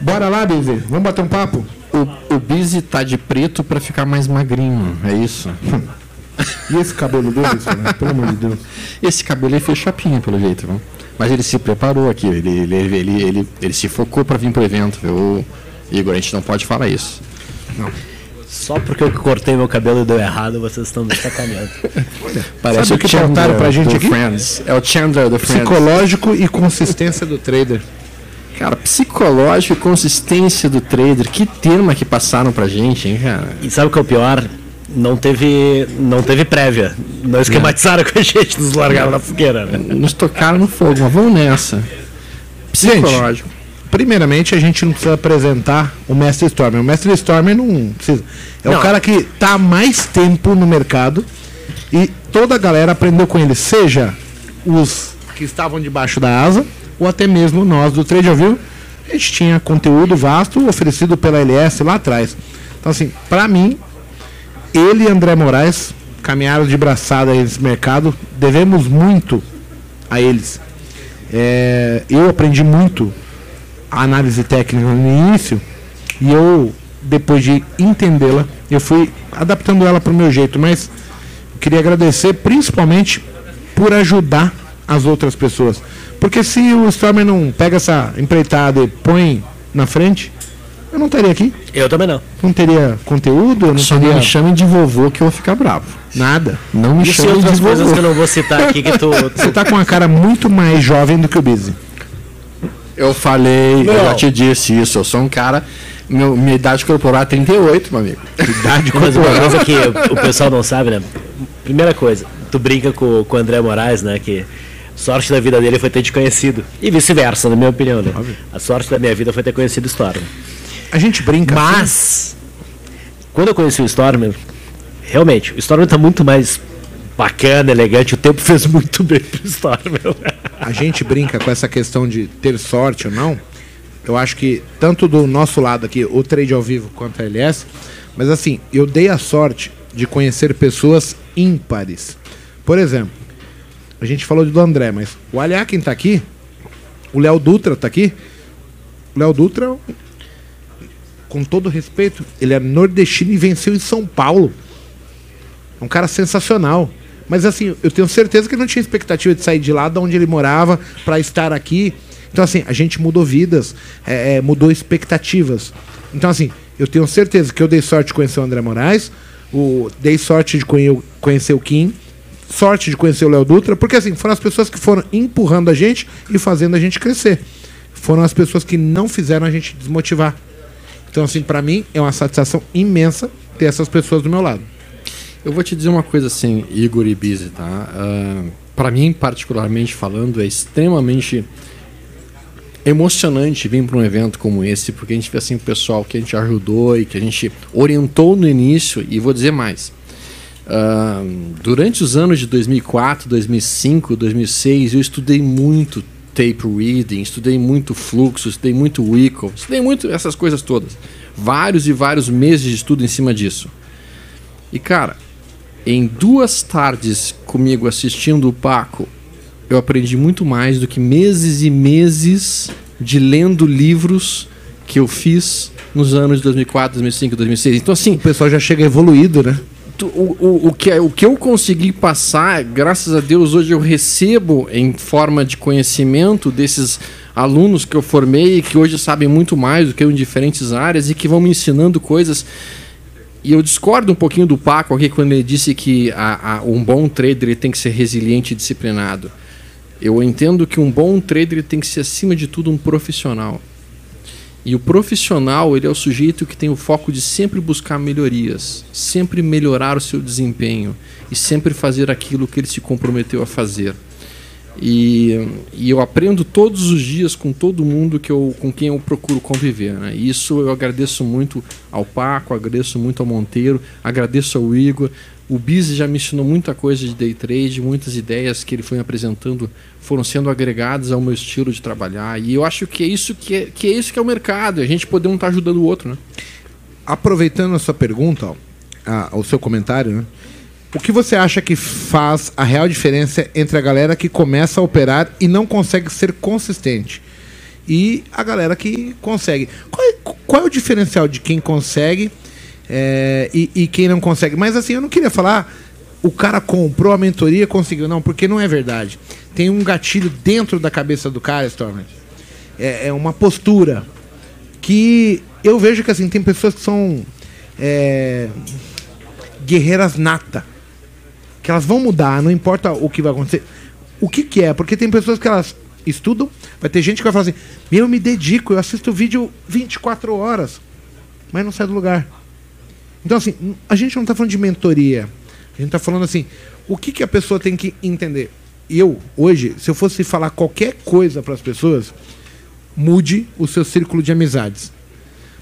Bora lá, Bizi. Vamos bater um papo? O, o Busy tá de preto pra ficar mais magrinho, é isso. E esse cabelo dele, né? pelo amor de Deus. Esse cabelo ele fez chapinha, pelo jeito, viu? Mas ele se preparou aqui, ele, ele, ele, ele, ele, ele se focou pra vir pro evento, viu? Igor, a gente não pode falar isso. Só porque eu cortei meu cabelo e deu errado, vocês estão me sacaneando. Parece Sabe o que perguntaram pra gente aqui? Friends. É o Chandler do Friends. Psicológico e consistência do trader. Cara, psicológico e consistência do trader. Que termo que passaram pra gente, hein, cara? E sabe o que é o pior? Não teve, não teve prévia. Não esquematizaram com a gente, nos largaram na fogueira. Né? Nos tocaram no fogo, mas vamos nessa. Psicológico. Primeiramente, a gente não precisa apresentar o Mestre Stormer. O Mestre Stormer não precisa. É o Não. cara que tá há mais tempo no mercado e toda a galera aprendeu com ele, seja os que estavam debaixo da asa ou até mesmo nós do Trade Vivo. A gente tinha conteúdo vasto oferecido pela LS lá atrás. Então, assim, pra mim, ele e André Moraes caminharam de braçada nesse mercado. Devemos muito a eles. É, eu aprendi muito a análise técnica no início e eu, depois de entendê-la, eu fui adaptando ela para o meu jeito. Mas queria agradecer principalmente por ajudar as outras pessoas. Porque se o Stormer não pega essa empreitada e põe na frente, eu não estaria aqui. Eu também não. Não teria conteúdo, eu não Só não teria me chame de vovô que eu vou ficar bravo. nada. Não me E chame outras de coisas que vovô. eu não vou citar aqui que tu. Você tá com uma cara muito mais jovem do que o Busy. Eu falei, eu Não. já te disse isso. Eu sou um cara. Meu, minha idade corporal é 38, meu amigo. Idade Mas uma corporal. coisa que o pessoal não sabe, né? Primeira coisa, tu brinca com, com o André Moraes, né? Que sorte da vida dele foi ter te conhecido. E vice-versa, na minha opinião, né? A sorte da minha vida foi ter conhecido o Storm. A gente brinca. assim. Mas, quando eu conheci o Storm, realmente, o Storm tá muito mais bacana, elegante. O tempo fez muito bem pro Storm. a gente brinca com essa questão de ter sorte ou não. Eu acho que tanto do nosso lado aqui, o trade ao vivo quanto a LS, mas assim, eu dei a sorte de conhecer pessoas ímpares. Por exemplo, a gente falou do André, mas o Aliakin tá aqui, o Léo Dutra tá aqui. O Léo Dutra, com todo respeito, ele é nordestino e venceu em São Paulo. É um cara sensacional. Mas assim, eu tenho certeza que ele não tinha expectativa de sair de lá de onde ele morava para estar aqui. Então, assim, a gente mudou vidas, é, é, mudou expectativas. Então, assim, eu tenho certeza que eu dei sorte de conhecer o André Moraes, o, dei sorte de conhe- conhecer o Kim, sorte de conhecer o Léo Dutra, porque assim, foram as pessoas que foram empurrando a gente e fazendo a gente crescer. Foram as pessoas que não fizeram a gente desmotivar. Então, assim, pra mim é uma satisfação imensa ter essas pessoas do meu lado. Eu vou te dizer uma coisa assim, Igor e Busy, tá? Ah, Pra mim, particularmente falando, é extremamente emocionante vir para um evento como esse, porque a gente vê assim o pessoal que a gente ajudou e que a gente orientou no início, e vou dizer mais. Durante os anos de 2004, 2005, 2006, eu estudei muito tape reading, estudei muito fluxo, estudei muito Wickle, estudei muito essas coisas todas. Vários e vários meses de estudo em cima disso. E cara, em duas tardes comigo assistindo o Paco, eu aprendi muito mais do que meses e meses de lendo livros que eu fiz nos anos de 2004, 2005, 2006. Então assim, O pessoal já chega evoluído, né? O, o, que, o que eu consegui passar, graças a Deus, hoje eu recebo em forma de conhecimento desses alunos que eu formei que hoje sabem muito mais do que eu em diferentes áreas e que vão me ensinando coisas. E eu discordo um pouquinho do Paco aqui quando ele disse que a, a- um bom trader tem que ser resiliente e disciplinado. Eu entendo que um bom trader tem que ser, acima de tudo, um profissional. E o profissional, ele é o sujeito que tem o foco de sempre buscar melhorias, sempre melhorar o seu desempenho e sempre fazer aquilo que ele se comprometeu a fazer. E, e eu aprendo todos os dias com todo mundo que eu, com quem eu procuro conviver. Né? Isso eu agradeço muito ao Paco, agradeço muito ao Monteiro, agradeço ao Igor. O Biz já me ensinou muita coisa de day trade, muitas ideias que ele foi apresentando foram sendo agregadas ao meu estilo de trabalhar. E eu acho que é isso que é, que é isso que é o mercado, a gente poder um estar ajudando o outro, né? Aproveitando a sua pergunta, ó, a- o seu comentário, né? O que você acha que faz a real diferença entre a galera que começa a operar e não consegue ser consistente? e a galera que consegue. Qual é, qual é o diferencial de quem consegue é, e, e quem não consegue? Mas assim, eu não queria falar o cara comprou a mentoria conseguiu. Não, porque não é verdade. Tem um gatilho dentro da cabeça do cara, Stormer. É, é uma postura que eu vejo que assim, tem pessoas que são é, guerreiras nata. Que elas vão mudar, não importa o que vai acontecer. O que, que é? Porque tem pessoas que elas estudam, vai ter gente que vai falar assim: Meu, eu me dedico, eu assisto vídeo 24 horas, mas não sai do lugar. Então, assim, a gente não está falando de mentoria. A gente está falando assim: o que, que a pessoa tem que entender? Eu, hoje, se eu fosse falar qualquer coisa para as pessoas, mude o seu círculo de amizades.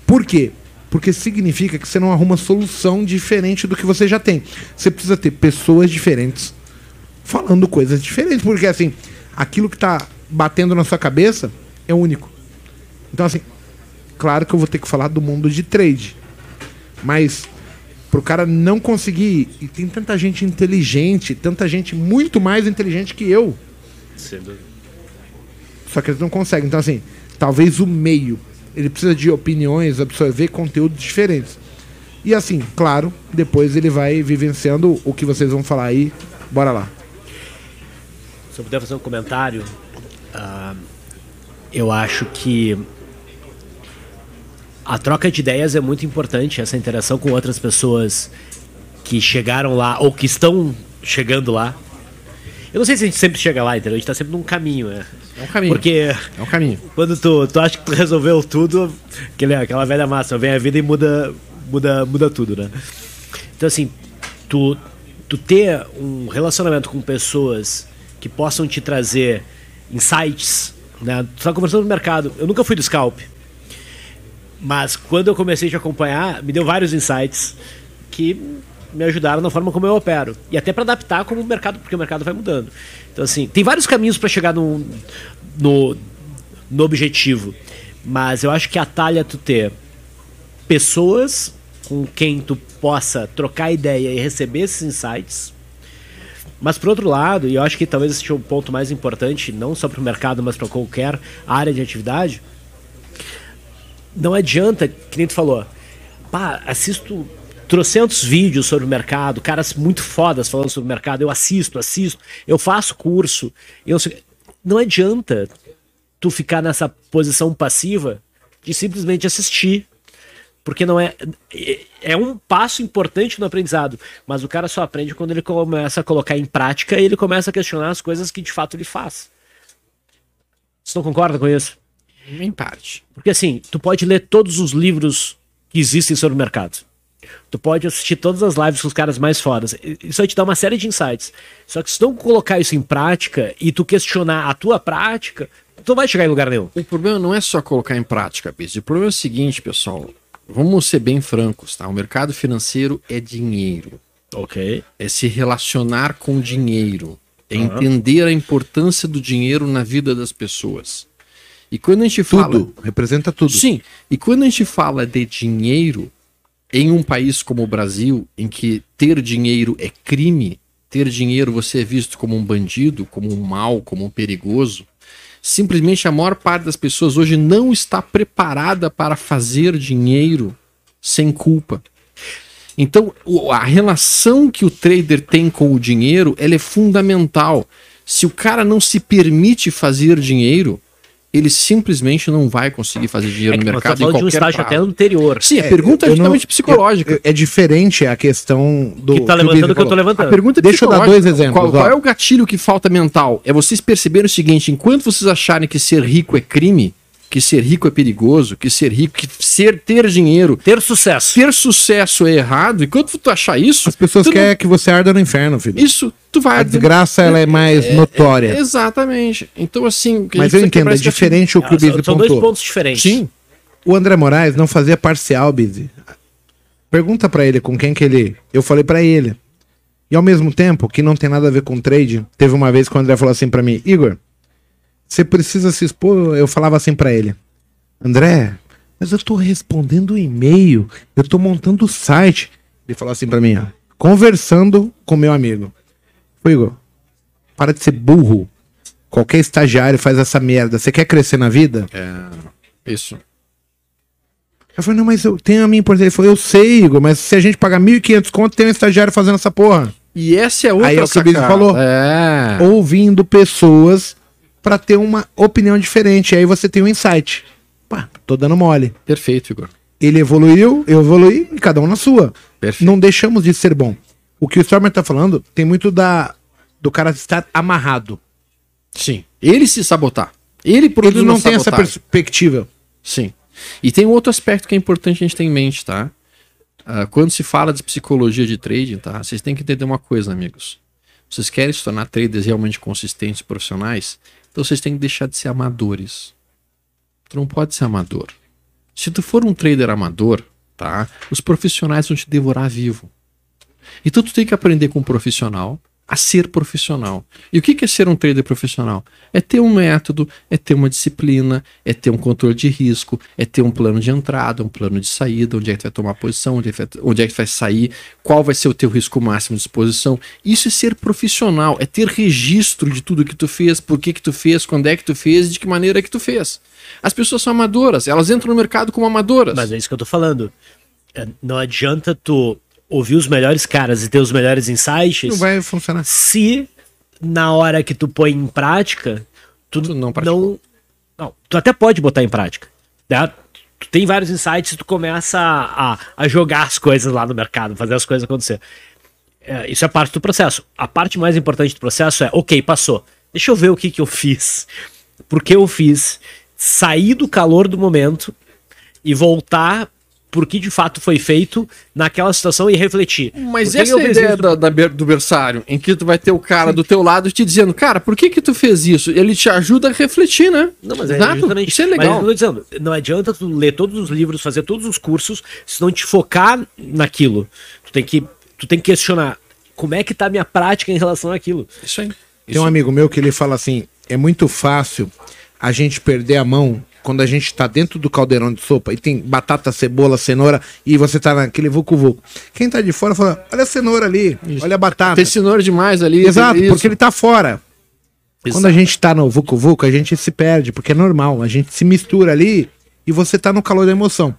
Por quê? Porque significa que você não arruma solução diferente do que você já tem. Você precisa ter pessoas diferentes falando coisas diferentes. Porque, assim, aquilo que está batendo na sua cabeça é único. Então, assim, claro que eu vou ter que falar do mundo de trade. Mas pro cara não conseguir. E tem tanta gente inteligente, tanta gente muito mais inteligente que eu. Só que eles não conseguem. Então, assim, talvez o meio. Ele precisa de opiniões, absorver conteúdos diferentes. E assim, claro, depois ele vai vivenciando o que vocês vão falar aí. Bora lá. Se eu puder fazer um comentário, uh, eu acho que a troca de ideias é muito importante, essa interação com outras pessoas que chegaram lá ou que estão chegando lá. Eu não sei se a gente sempre chega lá, entendeu? A gente tá sempre num caminho, né? É um caminho. Porque é um caminho. quando tu, tu acha que tu resolveu tudo, aquele, aquela velha massa, vem a vida e muda, muda, muda tudo, né? Então assim, tu, tu ter um relacionamento com pessoas que possam te trazer insights, né? Tu tá conversando no mercado. Eu nunca fui do scalp. Mas quando eu comecei a te acompanhar, me deu vários insights que me ajudaram na forma como eu opero. E até para adaptar como o mercado, porque o mercado vai mudando. Então, assim, tem vários caminhos para chegar no, no, no objetivo. Mas eu acho que atalha tu ter pessoas com quem tu possa trocar ideia e receber esses insights. Mas por outro lado, e eu acho que talvez esse seja o ponto mais importante, não só para o mercado, mas para qualquer área de atividade, não adianta, que nem tu falou, pá, assisto trocentos vídeos sobre o mercado, caras muito fodas falando sobre o mercado, eu assisto, assisto, eu faço curso, eu não adianta tu ficar nessa posição passiva de simplesmente assistir, porque não é é um passo importante no aprendizado, mas o cara só aprende quando ele começa a colocar em prática e ele começa a questionar as coisas que de fato ele faz. Você não concorda com isso? Em parte. Porque assim, tu pode ler todos os livros que existem sobre o mercado. Tu pode assistir todas as lives com os caras mais fodas. Isso vai te dar uma série de insights. Só que se tu não colocar isso em prática e tu questionar a tua prática, tu não vai chegar em lugar nenhum. O problema não é só colocar em prática, Biz. O problema é o seguinte, pessoal. Vamos ser bem francos, tá? O mercado financeiro é dinheiro. Ok. É se relacionar com dinheiro. É uhum. entender a importância do dinheiro na vida das pessoas. E quando a gente fala. Tudo, representa tudo. Sim. E quando a gente fala de dinheiro, em um país como o Brasil, em que ter dinheiro é crime, ter dinheiro você é visto como um bandido, como um mal, como um perigoso, simplesmente a maior parte das pessoas hoje não está preparada para fazer dinheiro sem culpa. Então, a relação que o trader tem com o dinheiro, ela é fundamental. Se o cara não se permite fazer dinheiro, ele simplesmente não vai conseguir fazer dinheiro é no mercado em qualquer de um estágio prazo. até anterior. Sim, a é, pergunta é justamente não, psicológica. Eu, é diferente a questão do que tá levantando que eu tô levantando. A pergunta é Deixa eu dar dois exemplos. Qual, qual, é o gatilho que falta mental? É vocês perceberem o seguinte, enquanto vocês acharem que ser rico é crime, que ser rico é perigoso, que ser rico, que ser ter dinheiro, ter sucesso. Ter sucesso é errado. E quando tu achar isso, as pessoas querem não... que você arda no inferno, filho. Isso, tu vai. A desgraça ela é mais é, notória. É, exatamente. Então assim, mas eu entendo, é diferente o que o Bizi São dois pontos diferentes. Sim. O André Moraes não fazia parcial, Bizi. Pergunta para ele com quem que ele. Eu falei para ele. E ao mesmo tempo, que não tem nada a ver com trade, teve uma vez que o André falou assim para mim, Igor, você precisa se expor. Eu falava assim para ele: André, mas eu tô respondendo e-mail, eu tô montando o site. Ele falou assim para mim: ó, conversando com meu amigo. Foi Igor, para de ser burro. Qualquer estagiário faz essa merda. Você quer crescer na vida? É. Isso. Eu falei, não, mas eu tenho a minha importância. Ele falou, eu sei, Igor, mas se a gente pagar 1.500 conto, tem um estagiário fazendo essa porra. E essa é outra Aí é o que o falou. É. Ouvindo pessoas pra ter uma opinião diferente. Aí você tem um insight. Pá, tô dando mole. Perfeito, Igor. Ele evoluiu, eu evoluí, e cada um na sua. Perfeito. Não deixamos de ser bom. O que o Stormer tá falando tem muito da do cara estar amarrado. Sim. Ele se sabotar. Ele produz Ele não tem essa perspectiva. Sim. E tem um outro aspecto que é importante a gente ter em mente, tá? Ah, quando se fala de psicologia de trading, tá? Vocês têm que entender uma coisa, amigos. Vocês querem se tornar traders realmente consistentes profissionais? Então vocês têm que deixar de ser amadores. Tu não pode ser amador. Se tu for um trader amador, tá? Os profissionais vão te devorar vivo. Então tu tem que aprender com um profissional a ser profissional. E o que é ser um trader profissional? É ter um método, é ter uma disciplina, é ter um controle de risco, é ter um plano de entrada, um plano de saída, onde é que tu vai tomar posição, onde é que, vai, onde é que tu vai sair, qual vai ser o teu risco máximo de exposição. Isso é ser profissional, é ter registro de tudo que tu fez, por que que tu fez, quando é que tu fez de que maneira que tu fez. As pessoas são amadoras, elas entram no mercado como amadoras. Mas é isso que eu tô falando. É, Não adianta tu ouvir os melhores caras e ter os melhores insights Não vai funcionar. se na hora que tu põe em prática, tu, Tu não não, não. Tu até pode botar em prática. Né? Tu tem vários insights e tu começa a, a, a jogar as coisas lá no mercado, fazer as coisas acontecer. É, isso é parte do processo. A parte mais importante do processo é, ok, passou. Deixa eu ver o que, que eu fiz. Por que eu fiz? Sair do calor do momento e voltar por que de fato foi feito naquela situação e refletir. Mas essa eu é a ideia isso? da- da do berçário, em que tu vai ter o cara do teu lado te dizendo, cara, por que que tu fez isso? Ele te ajuda a refletir, né? Não, mas é Exato. justamente Isso é Mas legal. eu tô dizendo, não adianta tu ler todos os livros, fazer todos os cursos, se não te focar naquilo. Tu tem que, tu tem que questionar como é que tá a minha prática em relação àquilo. Isso aí. Tem um amigo meu que ele fala assim: é muito fácil a gente perder a mão quando a gente tá dentro do caldeirão de sopa e tem batata, cebola, cenoura e você tá naquele vucu-vucu. Quem tá de fora fala: olha a cenoura ali, olha a batata. Tem cenoura demais ali. Exato, tem porque ele tá fora. Exato. Quando a gente tá no vucu-vucu, a gente se perde, porque é normal. A gente se mistura ali e você tá no calor da emoção.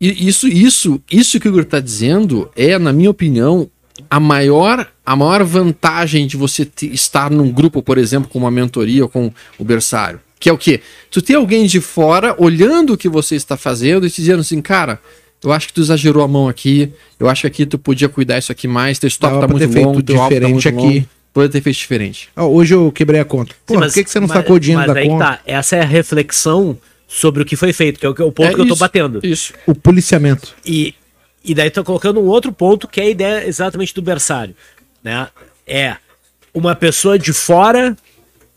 E isso, isso, isso que o Igor tá dizendo é, na minha opinião, a maior, a maior vantagem de você estar num grupo, por exemplo, com uma mentoria ou com o berçário. Que é o quê? Tu ter alguém de fora olhando o que você está fazendo e te dizendo assim, cara, eu acho que tu exagerou a mão aqui, eu acho que aqui tu podia cuidar isso aqui mais, teu stop Dava tá muito longo, teu alvo tá muito aqui. longo. Poderia ter feito diferente. Ó, hoje eu quebrei a conta. Pô, Sim, por que, que você não mas- sacou o dinheiro mas da aí que conta? tá, essa é a reflexão sobre o que foi feito, que é o, que- o ponto É que eu tô isso, batendo. Isso. O policiamento. E, e daí tô colocando um outro ponto que é a ideia exatamente do berçário. Né? É uma pessoa de fora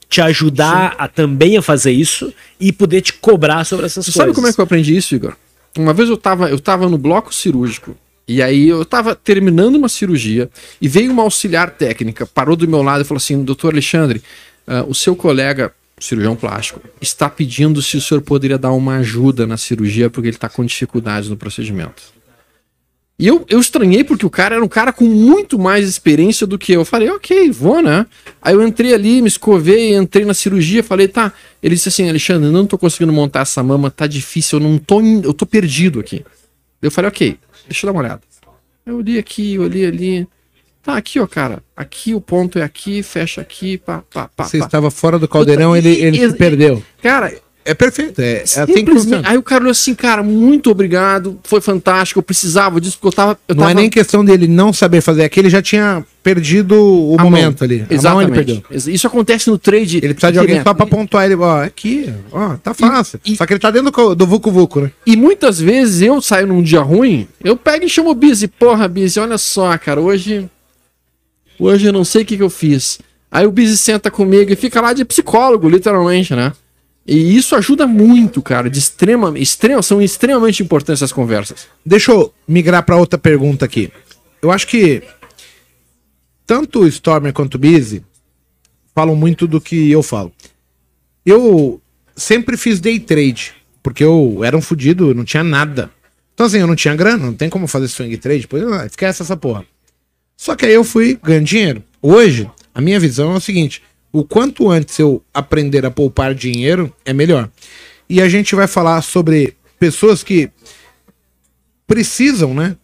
te ajudar a também a fazer isso e poder te cobrar sobre essas Você coisas. sabe como é que eu aprendi isso, Igor? Uma vez eu tava, eu tava no bloco cirúrgico. E aí eu tava terminando uma cirurgia e veio uma auxiliar técnica, parou do meu lado e falou assim: Doutor Alexandre, ah, o seu colega, cirurgião plástico, está pedindo se o senhor poderia dar uma ajuda na cirurgia porque ele está com dificuldades no procedimento. E eu, eu estranhei porque o cara era um cara com muito mais experiência do que eu. Eu falei, ok, vou, né? Aí eu entrei ali, me escovei, entrei na cirurgia, falei, tá. Ele disse assim, Alexandre, não tô conseguindo montar essa mama, tá difícil, eu não tô, eu tô perdido aqui. Eu falei, ok, deixa eu dar uma olhada. Eu olhei aqui, eu olhei ali. Tá, aqui, ó, cara. Aqui o ponto é aqui, fecha aqui, pá, pá, pá. Você pá. estava fora do caldeirão, Puta, ele, e- ele e- se perdeu. Cara, É perfeito. É, é que simplesmente-. Aí o cara olhou assim, cara, muito obrigado, foi fantástico, eu precisava disso, porque eu tava. Eu Não tava... é nem questão dele não saber fazer aquilo, ele já tinha perdido o A momento mão. ali. A mão Exatamente. ele perdeu. Ex- Isso acontece no trade. Ele precisa de alguém só pra pontuar ele. Ó, aqui, ó, tá fácil. e- Só que ele tá dentro do, do Vucu Vucu, né? E muitas vezes eu saio num dia ruim, eu pego e chamo o Busy. Porra, Busy, olha só, cara, hoje. Hoje eu não sei o que, que eu fiz. Aí o Busy senta comigo e fica lá de psicólogo, literalmente, né? E isso ajuda muito, cara. De extrema, extrema, são extremamente importantes essas conversas. Deixa eu migrar pra outra pergunta aqui. Eu acho que tanto o Stormer quanto o Busy falam muito do que eu falo. Eu sempre fiz day trade, porque eu era um fudido, eu não tinha nada. Então assim, eu não tinha grana, não tem como fazer swing trade, depois ah, esquece essa porra. Só que aí eu fui ganhando dinheiro. Hoje, a minha visão é o seguinte: O quanto antes eu aprender a poupar dinheiro, é melhor. E a gente vai falar sobre pessoas que precisam, né?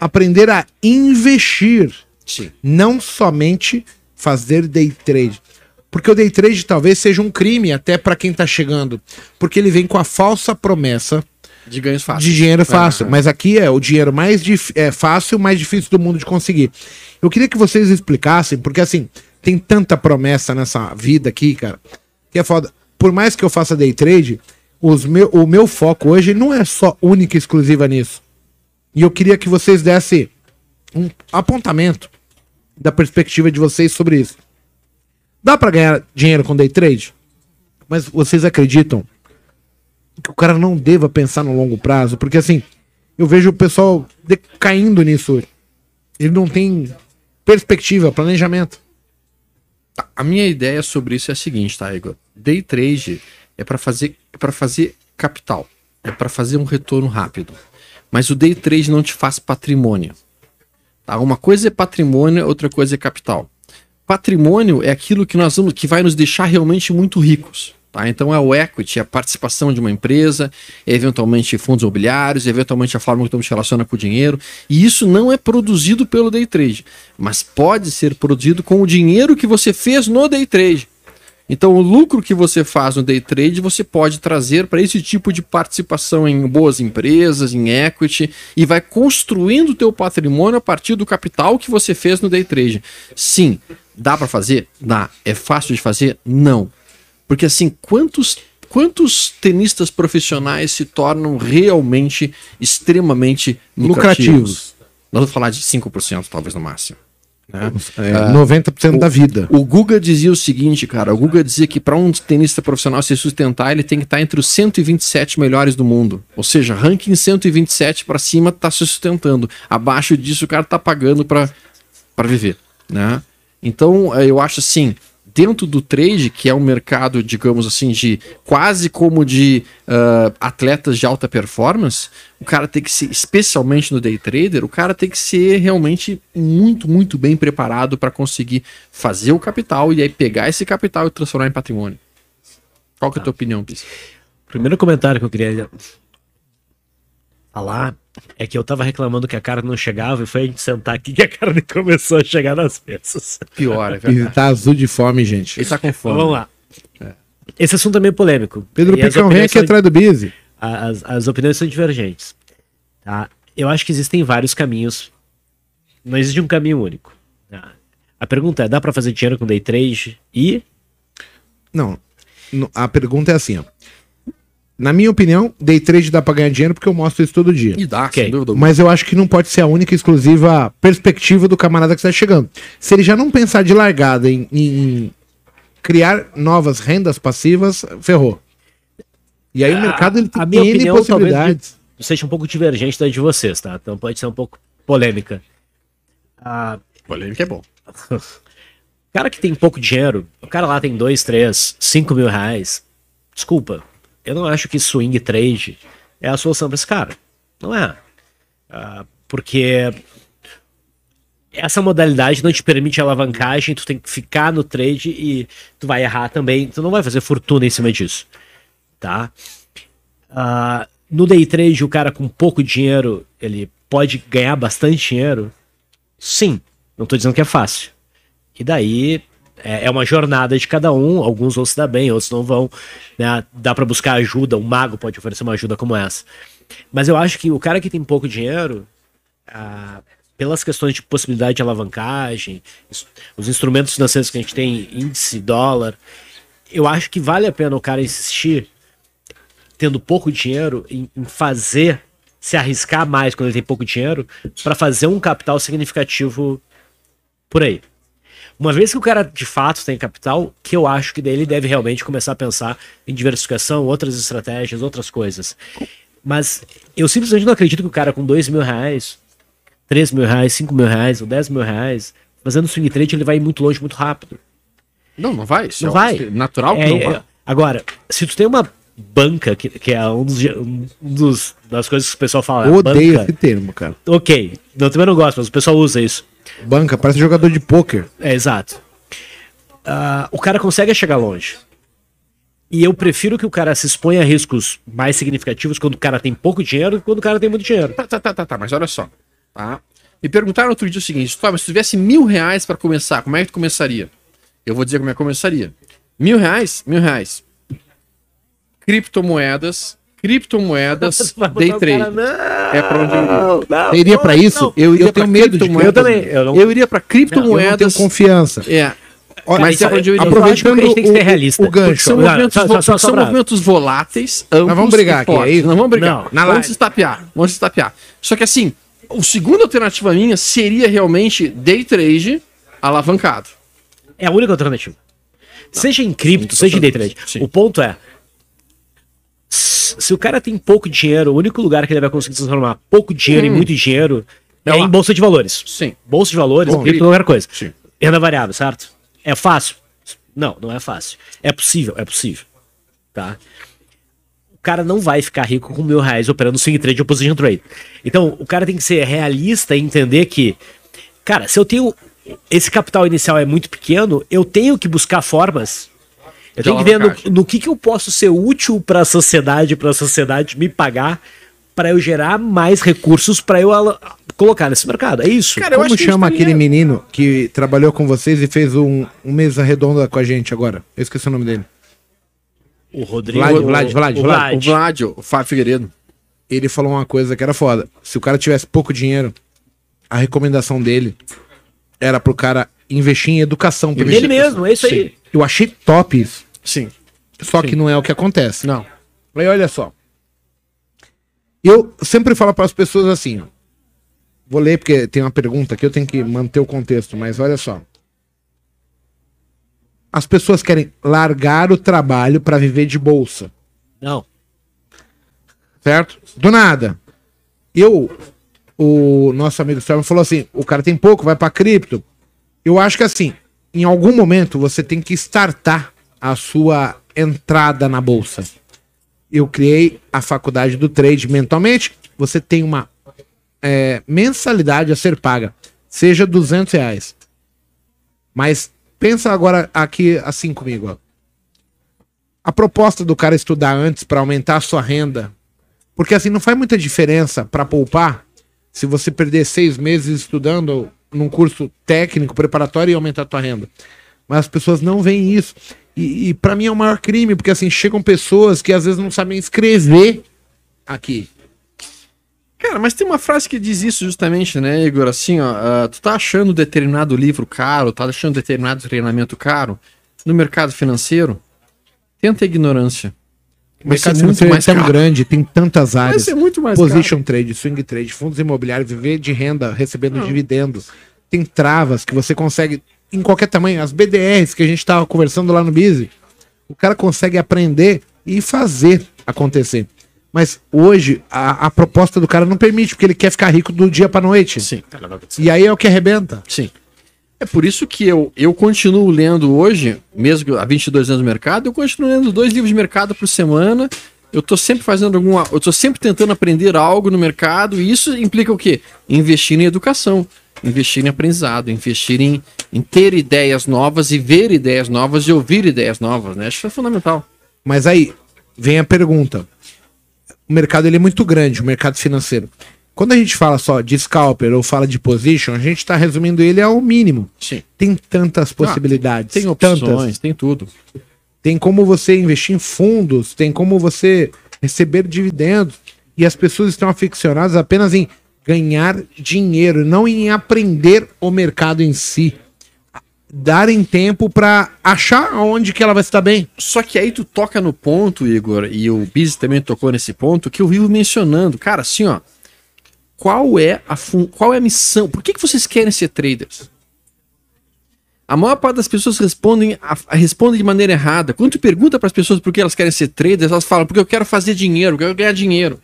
Aprender a investir. Sim. Não somente fazer day trade. Porque o day trade talvez seja um crime até para quem tá chegando. Porque ele vem com a falsa promessa De ganhos fáceis. de dinheiro fácil. Ah, Mas aqui é o dinheiro mais é, fácil, mais difícil do mundo de conseguir. Eu queria que vocês explicassem, porque assim, tem tanta promessa nessa vida aqui, cara, que é foda. Por mais que eu faça day trade, os meu, o meu foco hoje não é só única e exclusiva nisso. E eu queria que vocês dessem um apontamento da perspectiva de vocês sobre isso. Dá pra ganhar dinheiro com day trade? Mas vocês acreditam que o cara não deva pensar no longo prazo? Porque assim, eu vejo o pessoal decaindo nisso hoje. Ele não tem perspectiva, planejamento. Tá, A minha ideia sobre isso é a seguinte, tá, Igor? Day trade é para fazer é para fazer capital, é para fazer um retorno rápido. Mas o day trade não te faz patrimônio. Tá? Uma coisa é patrimônio, outra coisa é capital. Patrimônio é aquilo que nós vamos que vai nos deixar realmente muito ricos. Tá? Então é o equity, a participação de uma empresa, é eventualmente fundos imobiliários, eventualmente a forma tu se relaciona com o dinheiro. E isso não é produzido pelo day trade, mas pode ser produzido com o dinheiro que você fez no day trade. Então, o lucro que você faz no day trade, você pode trazer para esse tipo de participação em boas empresas, em equity, e vai construindo o teu patrimônio a partir do capital que você fez no day trade. Sim, dá para fazer? Dá. É fácil de fazer? Não. Porque assim, quantos quantos tenistas profissionais se tornam realmente extremamente lucrativos? Lucrativos. Nós vamos falar de 5%, talvez no máximo. né? É, 90% da vida. O Guga dizia o seguinte, cara. O Guga dizia que para um tenista profissional se sustentar, ele tem que estar entre os 127 melhores do mundo. Ou seja, ranking 127 para cima tá se sustentando. Abaixo disso, o cara tá pagando para viver, né? Então, eh, eu acho assim, dentro do trade, que é um mercado, digamos assim, de quase como de ah, atletas de alta performance, o cara tem que ser, especialmente no day trader, o cara tem que ser realmente muito, muito bem preparado para conseguir fazer o capital e aí pegar esse capital e transformar em patrimônio. Qual que é a tua opinião, Pis? Primeiro comentário que eu queria falar é que eu tava reclamando que a cara não chegava e foi a gente sentar aqui que a cara começou a chegar nas mesas. Pior, é E verdade. tá azul de fome, gente. Ele tá com fome. Vamos lá. Esse assunto é meio polêmico. Pedro E Picão, vem aqui atrás do Busy. as, as opiniões são divergentes. Tá? Eu acho que existem vários caminhos. Não existe um caminho único. tá? A pergunta é: dá pra fazer dinheiro com day trade? E Não. A pergunta é assim, ó. Na minha opinião, day trade dá pra ganhar dinheiro porque eu mostro isso todo dia. E dá, Ok. sem dúvida. Mas eu acho que não pode ser a única e exclusiva perspectiva do camarada que está chegando. Se ele já não pensar de largada em, em criar novas rendas passivas, ferrou. E aí o A- mercado ele a tem minha N opinião, possibilidades. seja um pouco divergente da de vocês, tá? Então pode ser um pouco polêmica. Ah, Polêmica é bom. o cara que tem pouco dinheiro, o cara lá tem 2, 3, 5 mil reais. Desculpa, eu não acho que swing trade é a solução pra esse cara. Não é. Ah, porque essa modalidade não te permite alavancagem, tu tem que ficar no trade e tu vai errar também, tu não vai fazer fortuna em cima disso, tá? Ah, no day trade, o cara com pouco dinheiro, ele pode ganhar bastante dinheiro? Sim, não tô dizendo que é fácil. E daí é, é uma jornada de cada um, alguns vão se dar bem, outros não vão, né? Dá pra buscar ajuda, um mago pode oferecer uma ajuda como essa. Mas eu acho que o cara que tem pouco dinheiro, ah, pelas questões de possibilidade de alavancagem, os instrumentos financeiros que a gente tem, índice, dólar, eu acho que vale a pena o cara insistir, tendo pouco dinheiro, em, em fazer, se arriscar mais quando ele tem pouco dinheiro, para fazer um capital significativo por aí. Uma vez que o cara de fato tem capital, que eu acho que daí ele deve realmente começar a pensar em diversificação, outras estratégias, outras coisas. Mas eu simplesmente não acredito que o cara com dois mil reais, 3 mil reais, 5 mil reais ou 10 mil reais, fazendo swing trade, ele vai ir muito longe muito rápido. Não, não vai. Não é vai. Natural que É, não é, vai. Agora, se tu tem uma banca, que, que é um dos, um dos das coisas que o pessoal fala, Eu odeio banca, esse termo, cara. ok, eu também não gosto, mas o pessoal usa isso. Banca, parece jogador de pôquer. É, exato. ah, o cara consegue chegar longe. E eu prefiro que o cara se exponha a riscos mais significativos quando o cara tem pouco dinheiro do que quando o cara tem muito dinheiro. Tá, tá, tá, tá, tá, mas olha só. Tá? Me perguntaram outro dia o seguinte: Tá, mas se tu tivesse mil reais pra começar, como é que tu começaria? Eu vou dizer como é que começaria. Mil reais? Mil reais. Criptomoedas. Criptomoedas, day trade. É pra onde eu iria. Não, Você iria pra isso? Eu iria eu pra tenho medo de criptomoedas. Eu também. Eu não, Eu iria pra Eu não tenho criptomoedas. confiança. É. Mas é pra onde eu eu aproveitando a gente tem que ser o- realista. o gancho. São, Não, movimentos, só- só- são movimentos voláteis, amplos vamos brigar aqui, é isso? Não vamos brigar. Não, vamos se estapear. Vamos se estapear. Só que assim, a segunda alternativa minha seria realmente day trade alavancado. É a única alternativa. Seja em cripto, seja em day trade. O ponto é. Se o cara tem pouco dinheiro, o único lugar que ele vai conseguir transformar pouco dinheiro em muito dinheiro é, É em bolsa de valores. Sim. Bolsa de valores, Bom, cripto qualquer coisa. Sim. Renda variável, certo? É fácil? Não, não é fácil. É possível, é possível. Tá? O cara não vai ficar rico com mil reais operando swing trade ou position trade. Então, o cara tem que ser realista e entender que, cara, se eu tenho. Esse capital inicial é muito pequeno, eu tenho que buscar formas. Eu tenho que ver no, no que, que eu posso ser útil para a sociedade, para a sociedade me pagar, para eu gerar mais recursos para eu colocar nesse mercado. É isso. Cara, eu acho Como chama estaria- aquele menino que trabalhou com vocês e fez um, um mesa redonda com a gente agora? Eu esqueci o nome dele. o Rodrigo. Vlad, o- Vlad, Vlad, o Vlad. O Vlad, o Fábio Figueiredo. Ele falou uma coisa que era foda. Se o cara tivesse pouco dinheiro, a recomendação dele era pro cara investir em educação. Ele mesmo, é isso aí. Eu achei top isso. Sim. Só que não é o que acontece. Não. Aí olha só. Eu sempre falo para as pessoas assim, ó. Vou ler porque tem uma pergunta aqui, eu tenho que manter o contexto, mas olha só. As pessoas querem largar o trabalho para viver de bolsa, Não. certo? Do nada. Eu, o nosso amigo Storm falou assim: o cara tem pouco, vai para cripto. Eu acho que assim, em algum momento você tem que startar a sua entrada na bolsa. Eu criei a faculdade do trade mentalmente. Você tem uma é, mensalidade a ser paga, seja 200 reais. Mas pensa agora aqui assim comigo. Ó. A proposta do cara estudar antes para aumentar a sua renda, porque assim não faz muita diferença para poupar se você perder seis meses estudando num curso técnico preparatório e aumentar a tua renda. Mas as pessoas não veem isso. E, e para mim é o maior crime, porque assim chegam pessoas que às vezes não sabem escrever aqui. Cara, mas tem uma frase que diz isso justamente, né, Igor? Assim, ó, ah, tu tá achando determinado livro caro, tá achando determinado treinamento caro no mercado financeiro? Tenta a ignorância. O Vai mercado financeiro é tão caro. grande, tem tantas Vai áreas. ser muito mais Position trade, swing trade, fundos imobiliários, viver de renda, recebendo dividendos. Tem travas que você consegue em qualquer tamanho. As BDRs que a gente tava conversando lá no Busy, o cara consegue aprender e fazer acontecer. Mas hoje a, a proposta do cara não permite, porque ele quer ficar rico do dia pra noite. Sim, E aí é o que arrebenta. sim. É por isso que eu, eu continuo lendo hoje, mesmo há 22 anos no mercado, eu continuo lendo dois livros de mercado por semana. Eu tô sempre fazendo alguma. Eu tô sempre tentando aprender algo no mercado, e isso implica o quê? Investir em educação, investir em aprendizado, investir em, em ter ideias novas e ver ideias novas e ouvir ideias novas, né? Acho que isso é fundamental. Mas aí vem a pergunta. O mercado ele é muito grande, o mercado financeiro. Quando a gente fala só de scalper ou fala de position, a gente está resumindo ele ao mínimo. Sim. Tem tantas possibilidades. Tem opções, tantas. tem tudo. Tem como você investir em fundos, tem como você receber dividendos. E as pessoas estão aficionadas apenas em ganhar dinheiro, não em aprender o mercado em si. Darem tempo para achar onde que ela vai estar bem. Só que aí tu toca no ponto, Igor, e o Biz também tocou nesse ponto, que eu vivo mencionando. Cara, assim, ó. Qual é a, qual é a missão? Por que, que vocês querem ser traders? A maior parte das pessoas respondem, a, a- respondem de maneira errada. Quando tu pergunta para as pessoas por que elas querem ser traders, elas falam, porque eu quero fazer dinheiro, porque eu quero ganhar dinheiro.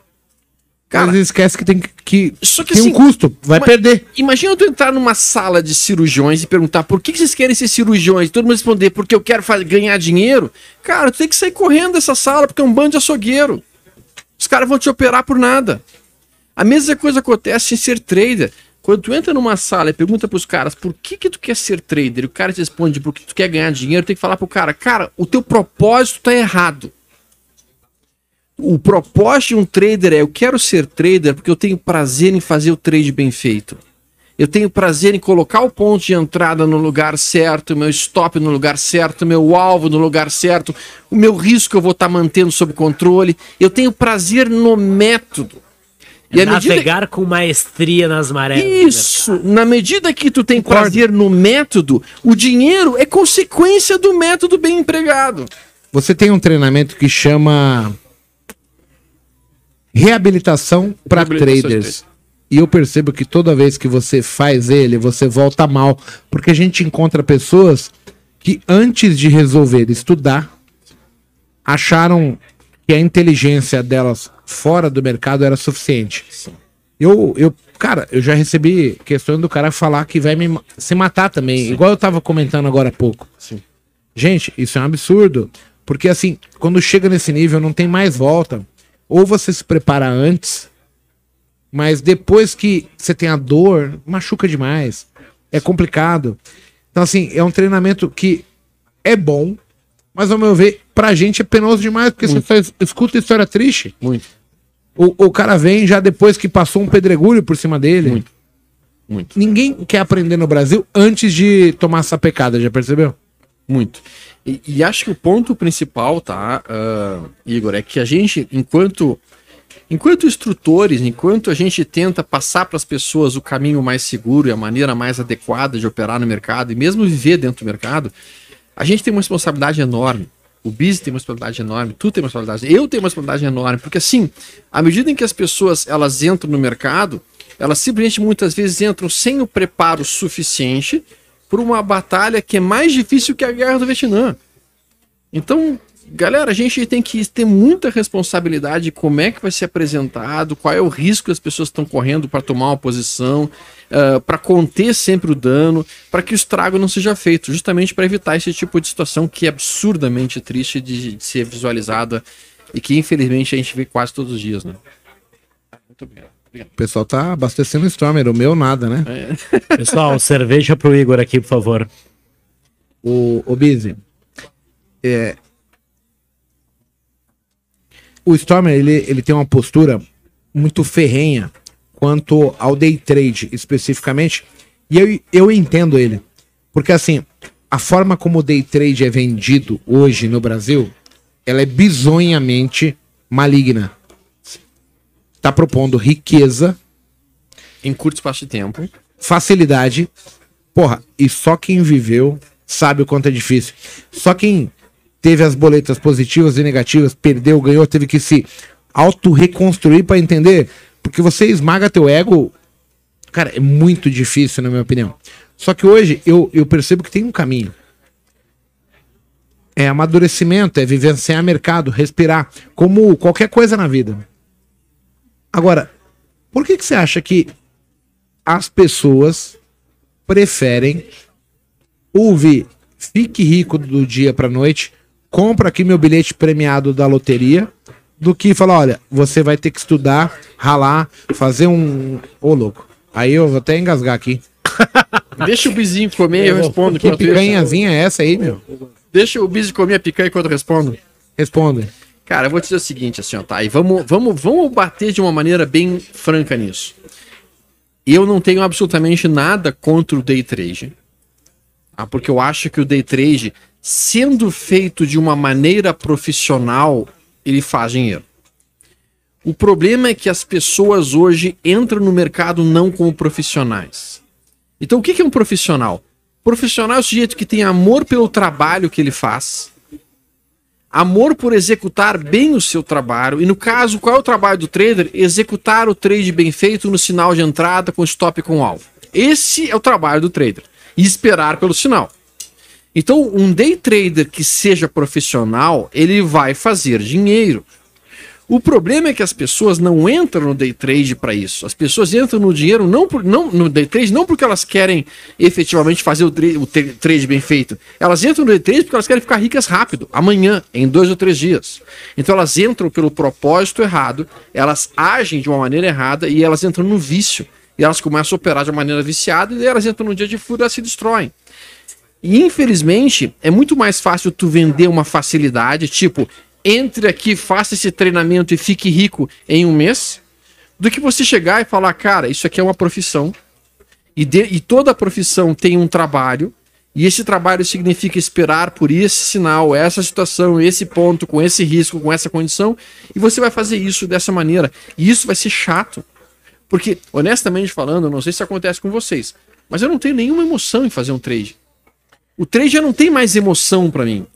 Cara, Mas esquece que tem que, que Só que tem assim, um custo, vai perder. Imagina tu entrar numa sala de cirurgiões e perguntar por que que vocês querem ser cirurgiões? Todo mundo responder porque eu quero ganhar dinheiro. Cara, tu tem que sair correndo dessa sala porque é um bando de açougueiro. Os caras vão te operar por nada. A mesma coisa acontece em ser trader. Quando tu entra numa sala e pergunta pros caras por que que tu quer ser trader, e o cara te responde porque tu quer ganhar dinheiro, tem que falar pro cara, cara, o teu propósito tá errado. O propósito de um trader é eu quero ser trader porque eu tenho prazer em fazer o trade bem feito. Eu tenho prazer em colocar o ponto de entrada no lugar certo, meu stop no lugar certo, meu alvo no lugar certo, o meu risco eu vou estar mantendo sob controle. Eu tenho prazer no método. E é navegar medida... com maestria nas marés. Isso. Na medida que tu tem Concordo. prazer no método, o dinheiro é consequência do método bem empregado. Você tem um treinamento que chama reabilitação para traders. E eu percebo que toda vez que você faz ele, você volta mal. Porque a gente encontra pessoas que antes de resolver estudar, acharam que a inteligência delas fora do mercado era suficiente. Eu, eu, cara, eu já recebi questão do cara falar que vai me se matar também, Sim. igual eu tava comentando agora há pouco. Sim. Gente, isso é um absurdo, porque assim, quando chega nesse nível não tem mais volta. Ou você se prepara antes, mas depois que você tem a dor, machuca demais. É complicado. Então, assim, é um treinamento que é bom, mas ao meu ver, pra gente é penoso demais, porque Muito. você só escuta história triste. Muito. O, o cara vem já depois que passou um pedregulho por cima dele. Muito. Muito. Ninguém quer aprender no Brasil antes de tomar essa pecada, já percebeu? Muito. E, e, acho que o ponto principal, tá, uh, Igor, é que a gente, enquanto, enquanto instrutores, enquanto a gente tenta passar para as pessoas o caminho mais seguro e a maneira mais adequada de operar no mercado e mesmo viver dentro do mercado, a gente tem uma responsabilidade enorme. O Biz tem uma responsabilidade enorme, tu tem uma responsabilidade, eu tenho uma responsabilidade enorme, porque assim, à medida em que as pessoas elas entram no mercado, elas simplesmente muitas vezes entram sem o preparo suficiente por uma batalha que é mais difícil que a guerra do Vietnã. Então, galera, a gente tem que ter muita responsabilidade de como é que vai ser apresentado, qual é o risco que as pessoas estão correndo para tomar uma posição, uh, para conter sempre o dano, para que o estrago não seja feito, justamente para evitar esse tipo de situação que é absurdamente triste de, de ser visualizada e que infelizmente a gente vê quase todos os dias, né? Muito obrigado. O pessoal tá abastecendo o Stormer, o meu nada, né? É. Pessoal, cerveja pro Igor aqui, por favor. O, o Bizzy, é, o Stormer, ele, ele tem uma postura muito ferrenha quanto ao day trade, especificamente, e eu, eu entendo ele. Porque, assim, a forma como o day trade é vendido hoje no Brasil, ela é bizonhamente maligna está propondo riqueza. Em curto espaço de tempo. Facilidade. Porra, e só quem viveu sabe o quanto é difícil. Só quem teve as boletas positivas e negativas, perdeu, ganhou, teve que se auto-reconstruir para entender. Porque você esmaga teu ego. Cara, é muito difícil, na minha opinião. Só que hoje eu, eu percebo que tem um caminho. É amadurecimento, é vivenciar mercado, respirar, como qualquer coisa na vida. Agora, por que, que você acha que as pessoas preferem ouvir fique rico do dia para noite, compra aqui meu bilhete premiado da loteria, do que falar, olha, você vai ter que estudar, ralar, fazer um. Ô, louco. Aí eu vou até engasgar aqui. Deixa o bizinho comer, eu, eu respondo. Que picanhazinha é essa aí, meu? Deixa o bizinho comer a picanha enquanto eu respondo. Responde. Cara, eu vou te dizer o seguinte, assim, ó, tá? E vamos, vamos, vamos bater de uma maneira bem franca nisso. Eu não tenho absolutamente nada contra o day trade. Tá? Porque eu acho que o day trade, sendo feito de uma maneira profissional, ele faz dinheiro. O problema é que as pessoas hoje entram no mercado não como profissionais. Então, o que é um profissional? Profissional é o sujeito que tem amor pelo trabalho que ele faz, amor por executar bem o seu trabalho. E no caso, qual é o trabalho do trader? Executar o trade bem feito no sinal de entrada com stop com alvo. Esse é o trabalho do trader. E esperar pelo sinal. Então, um day trader que seja profissional, ele vai fazer dinheiro. O problema é que as pessoas não entram no day trade para isso. As pessoas entram no dinheiro não, por, não no day trade não porque elas querem efetivamente fazer o, o trade bem feito. Elas entram no day trade porque elas querem ficar ricas rápido, amanhã, em dois ou três dias. Então elas entram pelo propósito errado, elas agem de uma maneira errada e elas entram no vício. e elas começam a operar de uma maneira viciada e elas entram num dia de fúria e elas se destroem. E infelizmente é muito mais fácil tu vender uma facilidade, tipo, entre aqui, faça esse treinamento e fique rico em um mês, do que você chegar e falar, cara, isso aqui é uma profissão, e, de, e toda profissão tem um trabalho, e esse trabalho significa esperar por esse sinal, essa situação, esse ponto, com esse risco, com essa condição, e você vai fazer isso dessa maneira. E isso vai ser chato. Porque, honestamente falando, não sei se acontece com vocês, mas eu não tenho nenhuma emoção em fazer um trade. O trade já não tem mais emoção para mim.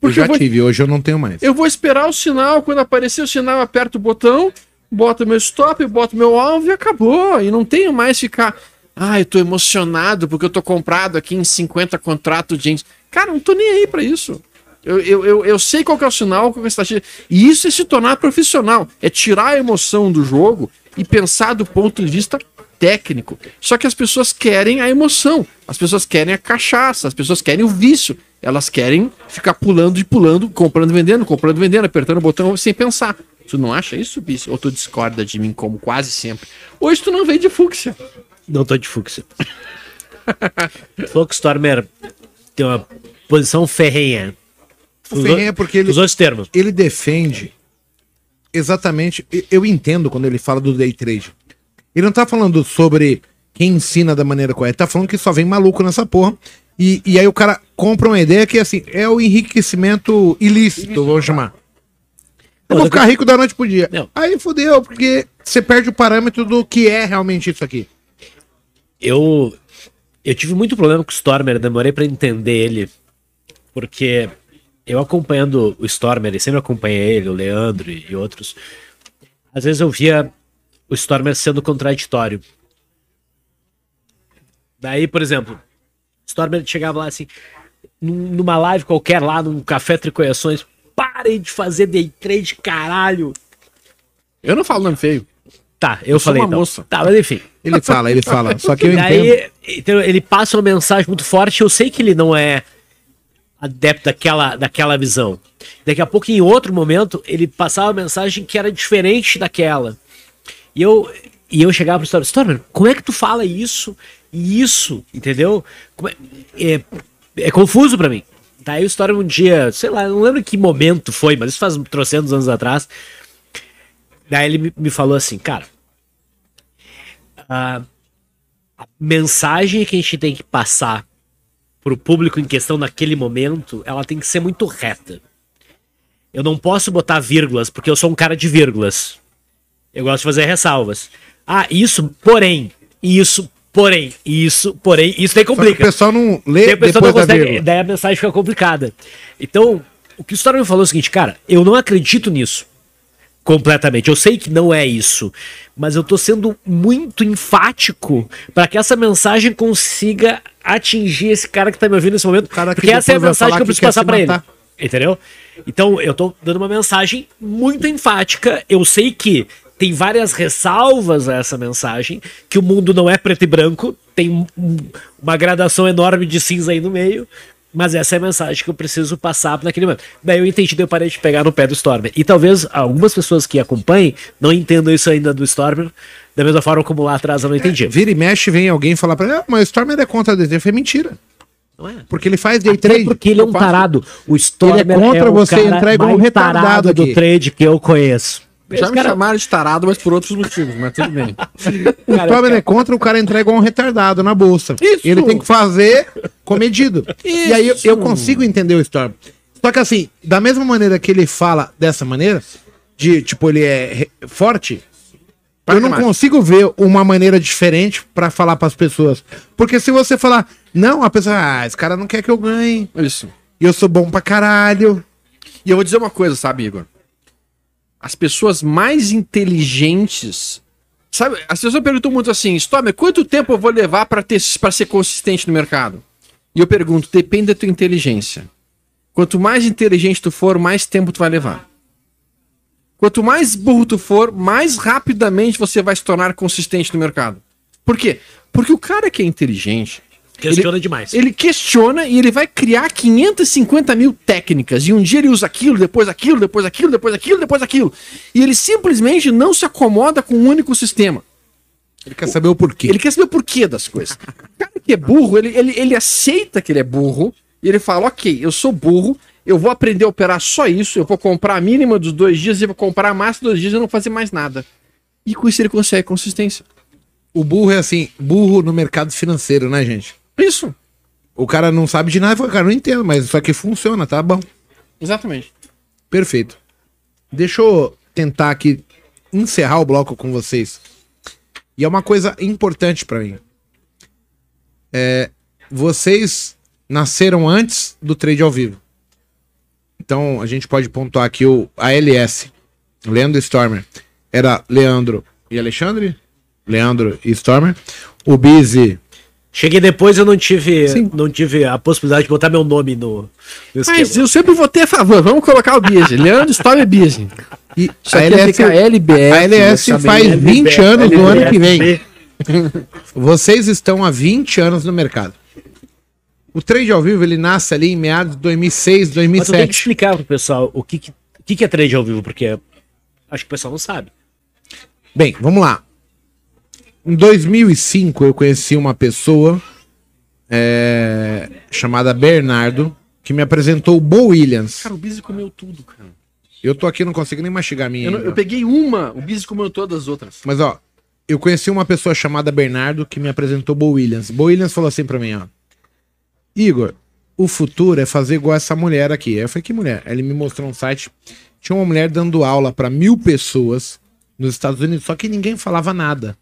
Porque eu já eu vou... tive, hoje eu não tenho mais. Eu vou esperar o sinal, quando aparecer o sinal, eu aperto o botão, boto meu stop, boto meu alvo e acabou. E não tenho mais ficar ah, eu tô emocionado porque eu tô comprado aqui em 50 contratos de gente. Cara, não tô nem aí para isso. Eu, eu, eu, eu, sei qual é o sinal, qual é a estratégia. E isso é se tornar profissional. É tirar a emoção do jogo e pensar do ponto de vista técnico. Só que as pessoas querem a emoção. As pessoas querem a cachaça. As pessoas querem o vício. Elas querem ficar pulando e pulando, comprando, vendendo, comprando, vendendo, apertando o botão sem pensar. Tu não acha isso, Bicho? Ou tu discorda de mim como quase sempre? Hoje tu não vem de fúcsia. Não tô de fúcsia. Stormer tem uma posição ferrenha. O ferrenha porque ele, os dois termos. ele defende exatamente. Eu entendo quando ele fala do day trade. Ele não tá falando sobre quem ensina da maneira correta, tá falando que só vem maluco nessa porra. E, e aí o cara compra uma ideia que assim, é o enriquecimento ilícito, vamos chamar. Eu vou ficar rico da noite pro dia. Não. Aí fodeu, porque você perde o parâmetro do que é realmente isso aqui eu eu tive muito problema com o Stormer, demorei para entender ele, porque eu acompanhando o Stormer, e sempre acompanhei ele, o Leandro e outros, às vezes eu via o Stormer sendo contraditório. Daí, por exemplo, Stormer chegava lá assim, numa live qualquer lá, num café Tricoiações, parem de fazer day trade, caralho. Eu não falo nome feio. Tá, eu, eu falei uma então. moça. Tá, mas enfim. Ele fala, ele fala. Só que eu entendo. então, ele passa uma mensagem muito forte. Eu sei que ele não é adepto daquela, daquela visão. Daqui a pouco, em outro momento, ele passava uma mensagem que era diferente daquela. E eu, e eu chegava pro Stormer, Stormer, como é que tu fala isso e isso, entendeu? É, é, é, confuso para mim. Daí o Stormer um dia, sei lá, não lembro que momento foi, mas isso faz trocentos anos atrás, Daí ele me falou assim, cara, a mensagem que a gente tem que passar pro público em questão naquele momento, ela tem que ser muito reta. Eu não posso botar vírgulas, porque eu sou um cara de vírgulas. Eu gosto de fazer ressalvas. Ah, isso, porém, isso, porém, isso, porém, isso daí complica. o pessoal não lê depois não consegue, daí a mensagem fica complicada. Então, o que o Storm falou é o seguinte, cara, eu não acredito nisso completamente. Eu sei que não é isso, mas eu tô sendo muito enfático para que essa mensagem consiga atingir esse cara que tá me ouvindo nesse momento, porque essa é a mensagem que eu preciso passar para ele. Entendeu? Então, eu tô dando uma mensagem muito enfática. Eu sei que tem várias ressalvas a essa mensagem, que o mundo não é preto e branco, tem uma gradação enorme de cinza aí no meio, mas essa é a mensagem que eu preciso passar naquele momento. Daí eu entendi, daí eu parei de pegar no pé do Stormer. E talvez algumas pessoas que acompanhem não entendam isso ainda do Stormer, da mesma forma como lá atrás eu não entendi. É, vira e mexe, vem alguém falar pra ele, ah, mas o Stormer é contra a DT. Foi mentira. Não é? Porque ele faz day trade. porque ele é um tarado. O Stormer ele é contra é você entrar igual um retardado aqui. do trade que eu conheço. Já me cara... chamaram de tarado, mas por outros motivos, mas tudo bem. o Tomer é contra o cara entrega um retardado na bolsa. Isso. Ele tem que fazer comedido. Isso. E aí eu, eu, consigo entender o Storm. Só que assim, da mesma maneira que ele fala dessa maneira, de tipo, ele é forte, Para eu não mais. consigo ver uma maneira diferente para falar para as pessoas. Porque se você falar, não, a pessoa, ah, esse cara não quer que eu ganhe. Isso. E eu sou bom pra caralho. E eu vou dizer uma coisa, sabe, Igor? As pessoas mais inteligentes. Sabe, as pessoas perguntam muito assim, Stormer, quanto tempo eu vou levar para ser consistente no mercado? E eu pergunto, depende da tua inteligência. Quanto mais inteligente tu for, mais tempo tu vai levar. Quanto mais burro tu for, mais rapidamente você vai se tornar consistente no mercado. Por quê? Porque o cara que é inteligente, Questiona ele, demais. Ele questiona e ele vai criar 550 mil técnicas. E um dia ele usa aquilo, depois aquilo, depois aquilo, depois aquilo, depois aquilo. E ele simplesmente não se acomoda com um único sistema. Ele quer saber o porquê. Ele quer saber o porquê das coisas. O cara que é burro, ele, ele, ele aceita que ele é burro e ele fala: ok, eu sou burro, eu vou aprender a operar só isso, eu vou comprar a mínima dos dois dias e vou comprar a massa dos dois dias e não fazer mais nada. E com isso ele consegue consistência. O burro é assim, burro no mercado financeiro, né, gente? Isso. O cara não sabe de nada, fala, cara, não entendo, mas isso aqui funciona, tá bom. Exatamente. Perfeito. Deixa eu tentar aqui encerrar o bloco com vocês. E é uma coisa importante pra mim. É, vocês nasceram antes do trade ao vivo. Então a gente pode pontuar aqui o ALS, Leandro Stormer. Era Leandro e Alexandre? Leandro e Stormer. O Busy Cheguei depois, eu não tive, Sim. não tive a possibilidade de botar meu nome no, no. Mas eu sempre votei a favor. Vamos colocar o Bise. Leandro Storm é Bise. E Isso aqui ia ficar LBF. a LS faz 20 anos no ano que vem. LBF. Vocês estão há 20 anos no mercado. O trade ao vivo ele nasce ali em meados de 2006, Mas eu tenho que 2007. explicar pro pessoal o que, que, que é trade ao vivo, porque acho que o pessoal não sabe. Bem, vamos lá. Em 2005 eu conheci uma pessoa é, chamada Bernardo que me apresentou o Bo Williams. Cara, o Bise comeu tudo, cara. Eu tô aqui não consigo nem mastigar a minha. Eu, não- eu peguei uma, o Bise comeu todas as outras. Mas ó, eu conheci uma pessoa chamada Bernardo que me apresentou Bo Williams. Bo Williams falou assim pra mim, ó. Igor, o futuro é fazer igual essa mulher aqui. Eu falei, que mulher? Ele me mostrou um site. Tinha uma mulher dando aula pra mil pessoas nos Estados Unidos, só que ninguém falava nada.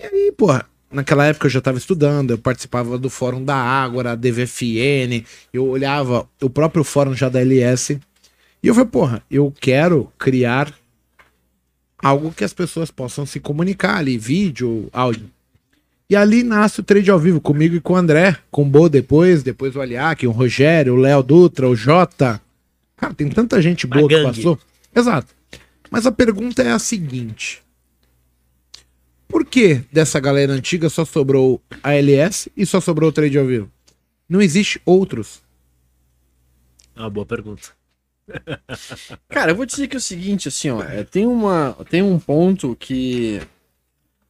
E aí, porra, naquela época eu já tava estudando, eu participava do fórum da Ágora, DVFN, eu olhava o próprio fórum já da LS. E eu falei, porra, eu quero criar algo que as pessoas possam se comunicar ali, vídeo, áudio. E ali nasce o trade ao vivo, comigo e com o André, com o Bo depois, depois o Aliak, o Rogério, o Léo Dutra, o Jota. Cara, tem tanta gente boa que passou. Exato. Mas a pergunta é a seguinte: Por que dessa galera antiga só sobrou a LS e só sobrou o trade ao vivo? Não existe outros. É uma boa pergunta. Cara, eu vou dizer que é o seguinte, assim, ó, é, tem, uma, tem um ponto que,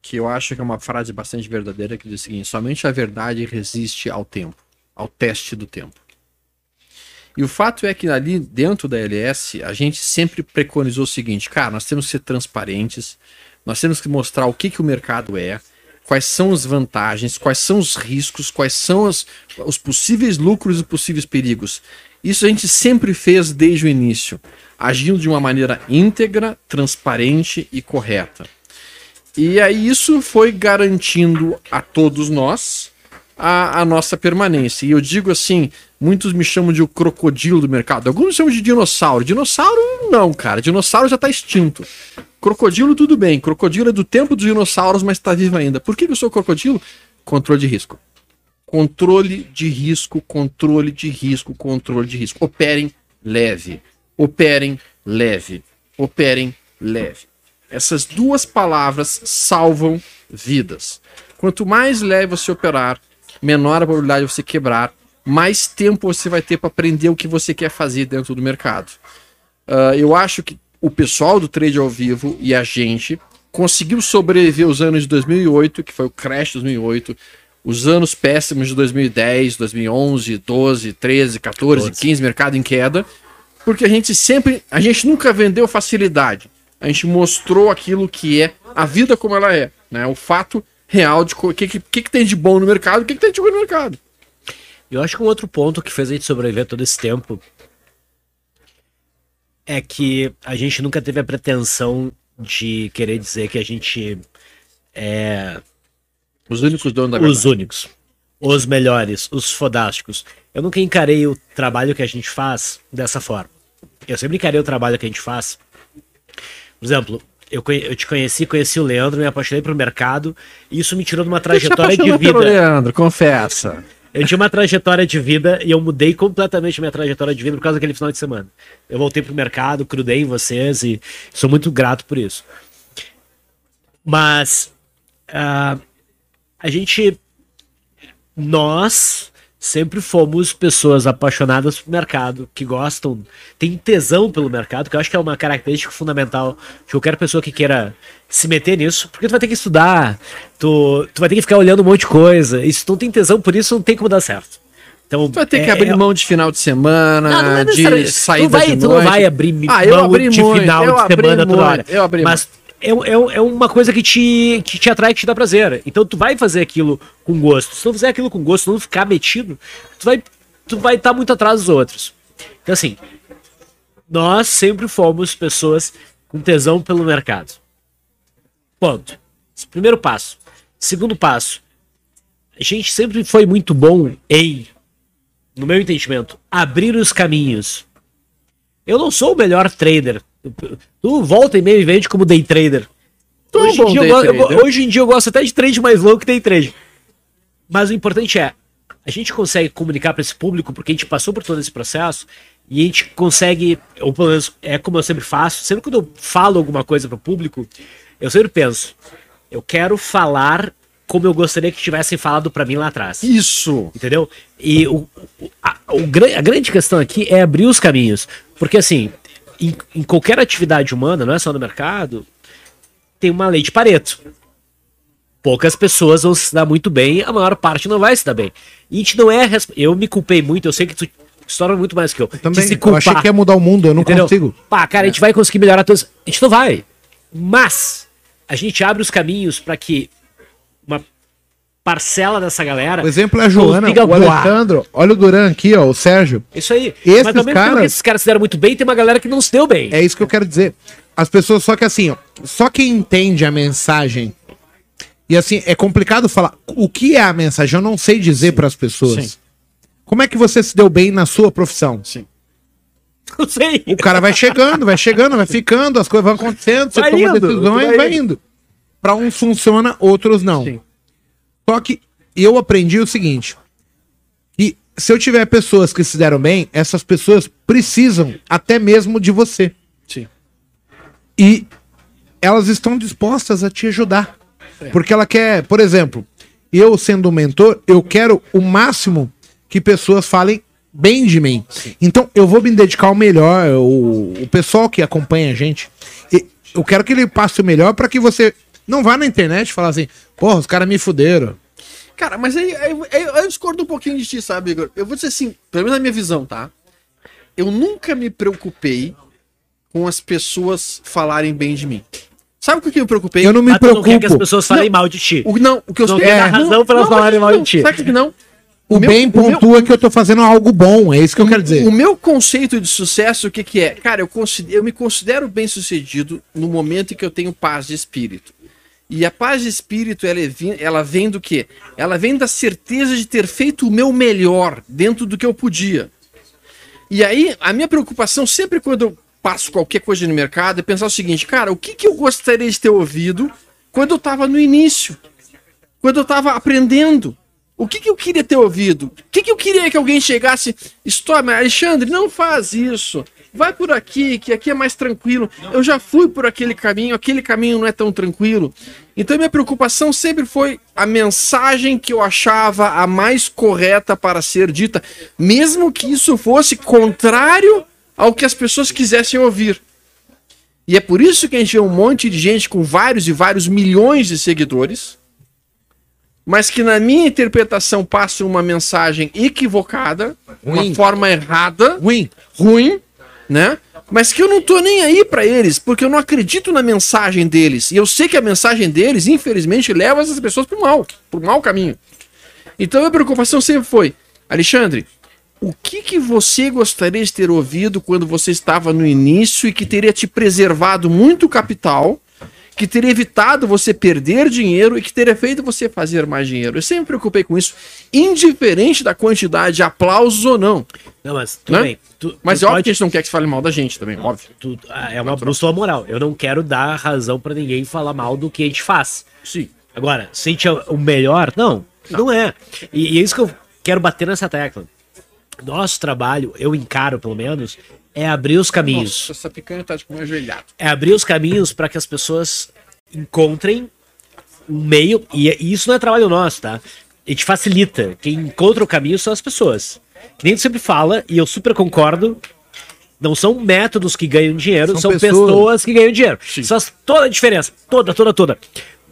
que eu acho que é uma frase bastante verdadeira, que diz o seguinte, somente a verdade resiste ao tempo, ao teste do tempo. E o fato é que ali dentro da LS, a gente sempre preconizou o seguinte, cara, nós temos que ser transparentes, nós temos que mostrar o que, que o mercado é, quais são as vantagens, quais são os riscos, quais são as- os possíveis lucros e possíveis perigos. Isso a gente sempre fez desde o início, agindo de uma maneira íntegra, transparente e correta. E aí isso foi garantindo a todos nós a, a nossa permanência. E eu digo assim, muitos me chamam de o crocodilo do mercado. Alguns me chamam de dinossauro. Dinossauro não, cara. Dinossauro já está extinto. Crocodilo tudo bem. Crocodilo é do tempo dos dinossauros, mas está vivo ainda. Por que eu sou crocodilo? Controle de risco. Controle de risco, controle de risco, controle de risco. Operem leve. Operem leve. Operem leve. Essas duas palavras salvam vidas. Quanto mais leve você operar, menor a probabilidade de você quebrar, mais tempo você vai ter para aprender o que você quer fazer dentro do mercado. Ah, eu acho que o pessoal do trade ao vivo e a gente conseguiu sobreviver os anos de 2008, que foi o crash de 2008, os anos péssimos de 2010, 2011, 12, 13, 14, 14. 15, mercado em queda, porque a gente sempre, a gente nunca vendeu facilidade. A gente mostrou aquilo que é a vida como ela é, né? O fato real de o que, que, que, que tem de bom no mercado, o que, que tem de ruim no mercado. Eu acho que um outro ponto que fez a gente sobreviver todo esse tempo é que a gente nunca teve a pretensão de querer dizer que a gente é Os únicos donos da os verdade. únicos, os melhores, os fodásticos. Eu nunca encarei o trabalho que a gente faz dessa forma. Eu sempre encarei o trabalho que a gente faz. Por exemplo, eu, eu te conheci, conheci o Leandro, me apaixonei pro mercado, e isso me tirou de uma trajetória de vida. Leandro, confessa. Eu tinha uma trajetória de vida e eu mudei completamente minha trajetória de vida por causa daquele final de semana. Eu voltei pro mercado, crudei em vocês e sou muito grato por isso. Mas ah, a gente, nós sempre fomos pessoas apaixonadas pelo mercado, que gostam, tem tesão pelo mercado, que eu acho que é uma característica fundamental de qualquer pessoa que queira se meter nisso, porque tu vai ter que estudar, tu, tu vai ter que ficar olhando um monte de coisa, e se tu não tem tesão por isso, não tem como dar certo. Então, Tu vai ter é- que abrir é- mão de final de semana, Não, não é de saída tu vai, de tu noite. não vai abrir Ah, mão abri de muito, final de semana toda muito, hora. eu abri Mas é, é, é uma coisa que te, que te atrai, que te dá prazer. Então tu vai fazer aquilo com gosto. Se não fizer aquilo com gosto, não ficar metido, tu vai tu vai estar muito atrás dos outros. Então assim, nós sempre fomos pessoas com tesão pelo mercado. Ponto. Esse primeiro passo. Segundo passo, a gente sempre foi muito bom em, no meu entendimento, abrir os caminhos. Eu não sou o melhor trader. Tu volta e meio e vende como day trader. É Hoje em, dia eu eu hoje em dia eu gosto até de trade mais longo que day trade. Mas o importante é, a gente consegue comunicar para esse público, porque a gente passou por todo esse processo, e a gente consegue, ou pelo menos é como eu sempre faço, sempre quando eu falo alguma coisa para o público, eu sempre penso, eu quero falar como eu gostaria que tivessem falado para mim lá atrás. Isso! Entendeu? E o, a, o a grande questão aqui é abrir os caminhos. Porque, assim, em, em qualquer atividade humana, não é só no mercado, tem uma lei de Pareto. Poucas pessoas vão se dar muito bem, a maior parte não vai se dar bem. E a gente não é. Eu me culpei muito, eu sei que tu estoura muito mais que eu. Também, de se eu achei que ia mudar o mundo, eu não Entendeu? consigo. Pá, cara, a gente vai conseguir melhorar todos. A gente não vai. Mas a gente abre os caminhos para que parcela dessa galera. O exemplo é a Joana, o voar. Alejandro. Olha o Duran aqui, ó, o Sérgio. Isso aí. Esses Mas tempo caras- esses caras se deram muito bem, tem uma galera que não se deu bem. É isso que eu quero dizer. As pessoas, só que assim, ó, só quem entende a mensagem. E assim, é complicado falar. O que é a mensagem? Eu não sei dizer para as pessoas. sim. Como é que você se deu bem na sua profissão? Sim. Não sei. O cara vai chegando, vai chegando, vai ficando, as coisas vão acontecendo, você Vai toma indo, decisões vai e vai indo. Para uns funciona, outros não. Sim. Só que eu aprendi o seguinte: que se eu tiver pessoas que se deram bem, essas pessoas precisam até mesmo de você. Sim. E elas estão dispostas a te ajudar. Porque ela quer, por exemplo, eu sendo um mentor, eu quero o máximo que pessoas falem bem de mim. Então eu vou me dedicar ao melhor, o, o pessoal que acompanha a gente, e eu quero que ele passe o melhor para que você não vá na internet falar assim, porra, os caras me fuderam. Cara, mas aí, aí- aí eu discordo um pouquinho de ti, sabe, Igor? Eu vou dizer assim, pelo menos na minha visão, tá? Eu nunca me preocupei com as pessoas falarem bem de mim. Sabe com o que eu me preocupei? Eu não me Ah, tu não quer que as preocupo. pessoas falem Não. mal de ti. O, não, o que eu Não sei- quer dar razão pra elas falarem mal não, de ti. Sabe que não? O, meu- bem o meu- pontua que eu tô fazendo algo bom, é isso que eu quero dizer. O meu conceito de sucesso, o que, que é? Cara, eu, considero, eu me considero bem sucedido no momento em que eu tenho paz de espírito. E a paz de espírito, ela, é vi- ela vem do quê? Ela vem da certeza de ter feito o meu melhor dentro do que eu podia. E aí, a minha preocupação sempre quando eu passo qualquer coisa no mercado é pensar o seguinte, cara, o que, que eu gostaria de ter ouvido quando eu estava no início? Quando eu estava aprendendo? O que, que eu queria ter ouvido? O que, que eu queria que alguém chegasse? Mas Alexandre, não faz isso. Vai por aqui, que aqui é mais tranquilo. Eu já fui por aquele caminho, aquele caminho não é tão tranquilo. Então minha preocupação sempre foi a mensagem que eu achava a mais correta para ser dita, mesmo que isso fosse contrário ao que as pessoas quisessem ouvir. E é por isso que a gente vê um monte de gente com vários e vários milhões de seguidores, mas que na minha interpretação passa uma mensagem equivocada, uma Ruim. forma errada, Ruim. ruim, né? Mas que eu não tô nem aí pra eles, porque eu não acredito na mensagem deles. E eu sei que a mensagem deles, infelizmente, leva essas pessoas pro mal, pro mau caminho. Então a minha preocupação sempre foi, Alexandre, o que que você gostaria de ter ouvido quando você estava no início e que teria te preservado muito capital, que teria evitado você perder dinheiro e que teria feito você fazer mais dinheiro? Eu sempre me preocupei com isso, indiferente da quantidade de aplausos ou não. Não, mas tudo Né? bem. Tu, Mas tu é óbvio pode- que a gente não quer que se fale mal da gente também, óbvio. tu- ah, é uma bússola moral. Eu não quero dar razão pra ninguém falar mal do que a gente faz. Sim. Agora, se a gente é o melhor, não, não, é. E, e é isso que eu quero bater nessa tecla. Nosso trabalho, eu encaro pelo menos, é abrir os caminhos. Nossa, essa picanha tá tipo meio ajoelhada. É abrir os caminhos para que as pessoas encontrem um meio. E, e isso não é trabalho nosso, tá? e te facilita. Quem encontra o caminho são as pessoas. Que nem tu sempre fala, e eu super concordo. Não são métodos que ganham dinheiro, São são, pessoas. pessoas. que ganham dinheiro. Isso faz toda a diferença. Toda, toda, toda.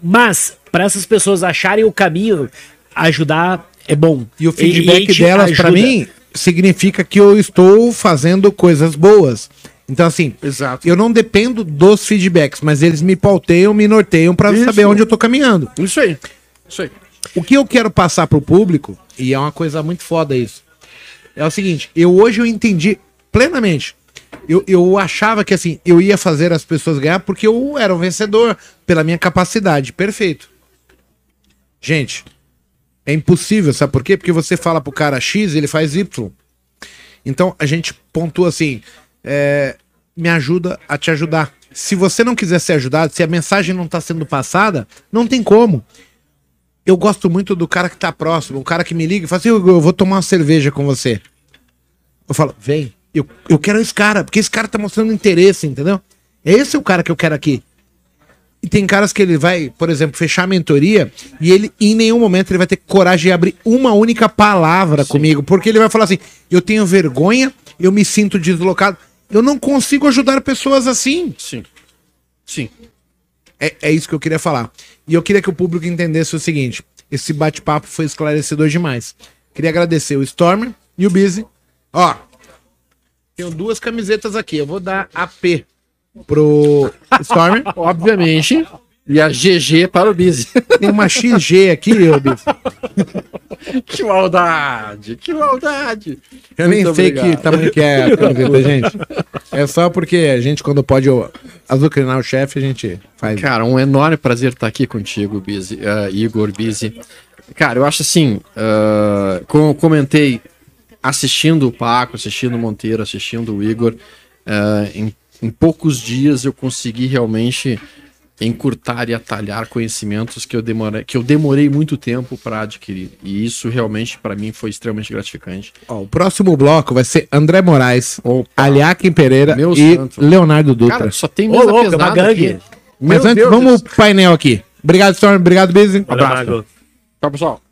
Mas, para essas pessoas acharem o caminho, ajudar é bom. E o a feedback gente delas, pra ajuda. mim, significa que eu estou fazendo coisas boas. Então, assim, Exato. eu não dependo dos feedbacks, mas eles me pauteiam, me norteiam Isso. saber onde eu tô caminhando. Isso aí. Isso aí. O que eu quero passar pro público, e é uma coisa muito foda isso, é o seguinte, eu hoje eu entendi plenamente. Eu, eu achava que assim, eu ia fazer as pessoas ganhar porque eu era um vencedor, pela minha capacidade. Perfeito. Gente, é impossível, sabe por quê? Porque você fala pro cara X, ele faz Y. Então a gente pontua assim: é, me ajuda a te ajudar. Se você não quiser ser ajudado, se a mensagem não tá sendo passada, não tem como. Eu gosto muito do cara que tá próximo, o cara que me liga e fala assim: "Hugo, eu vou tomar uma cerveja com você. Eu falo, vem, eu, eu quero esse cara, porque esse cara tá mostrando interesse, entendeu? Esse é o cara que eu quero aqui. E tem caras que ele vai, por exemplo, fechar a mentoria e ele, em nenhum momento, ele vai ter coragem de abrir uma única palavra comigo, porque ele vai falar assim: eu tenho vergonha, eu me sinto deslocado. Eu não consigo ajudar pessoas assim. Sim. Sim. É, é isso que eu queria falar. E eu queria que o público entendesse o seguinte: esse bate-papo foi esclarecedor demais. Queria agradecer o Stormer e o Busy. Ó, tenho duas camisetas aqui. Eu vou dar AP pro Stormer. Obviamente. E a GG para o Busy. Tem uma XG aqui, ô Busy. que maldade, que maldade. Eu nem Muito sei obrigado. que tamanho que é a camiseta, gente. É só porque a gente, quando pode azucrinar o chefe, a gente faz. Cara, um enorme prazer estar aqui contigo, Busy, ah, Igor Busy. Cara, eu acho assim, ah, como eu comentei, assistindo o Paco, assistindo o Monteiro, assistindo o Igor, ah, em, em poucos dias eu consegui realmente encurtar e atalhar conhecimentos que eu demorei, que eu demorei muito tempo para adquirir. E isso realmente para mim foi extremamente gratificante. Ó, o próximo bloco vai ser André Moraes, Opa. Aliaquim Pereira Meu e santo. Leonardo Dutra. Cara, só tem Ô, mesa louco, é uma pesada gangue. aqui. Mas Meu antes, Deus vamos pro painel aqui. Obrigado, Storm. Obrigado, Busy. Abraço. Tchau, pessoal.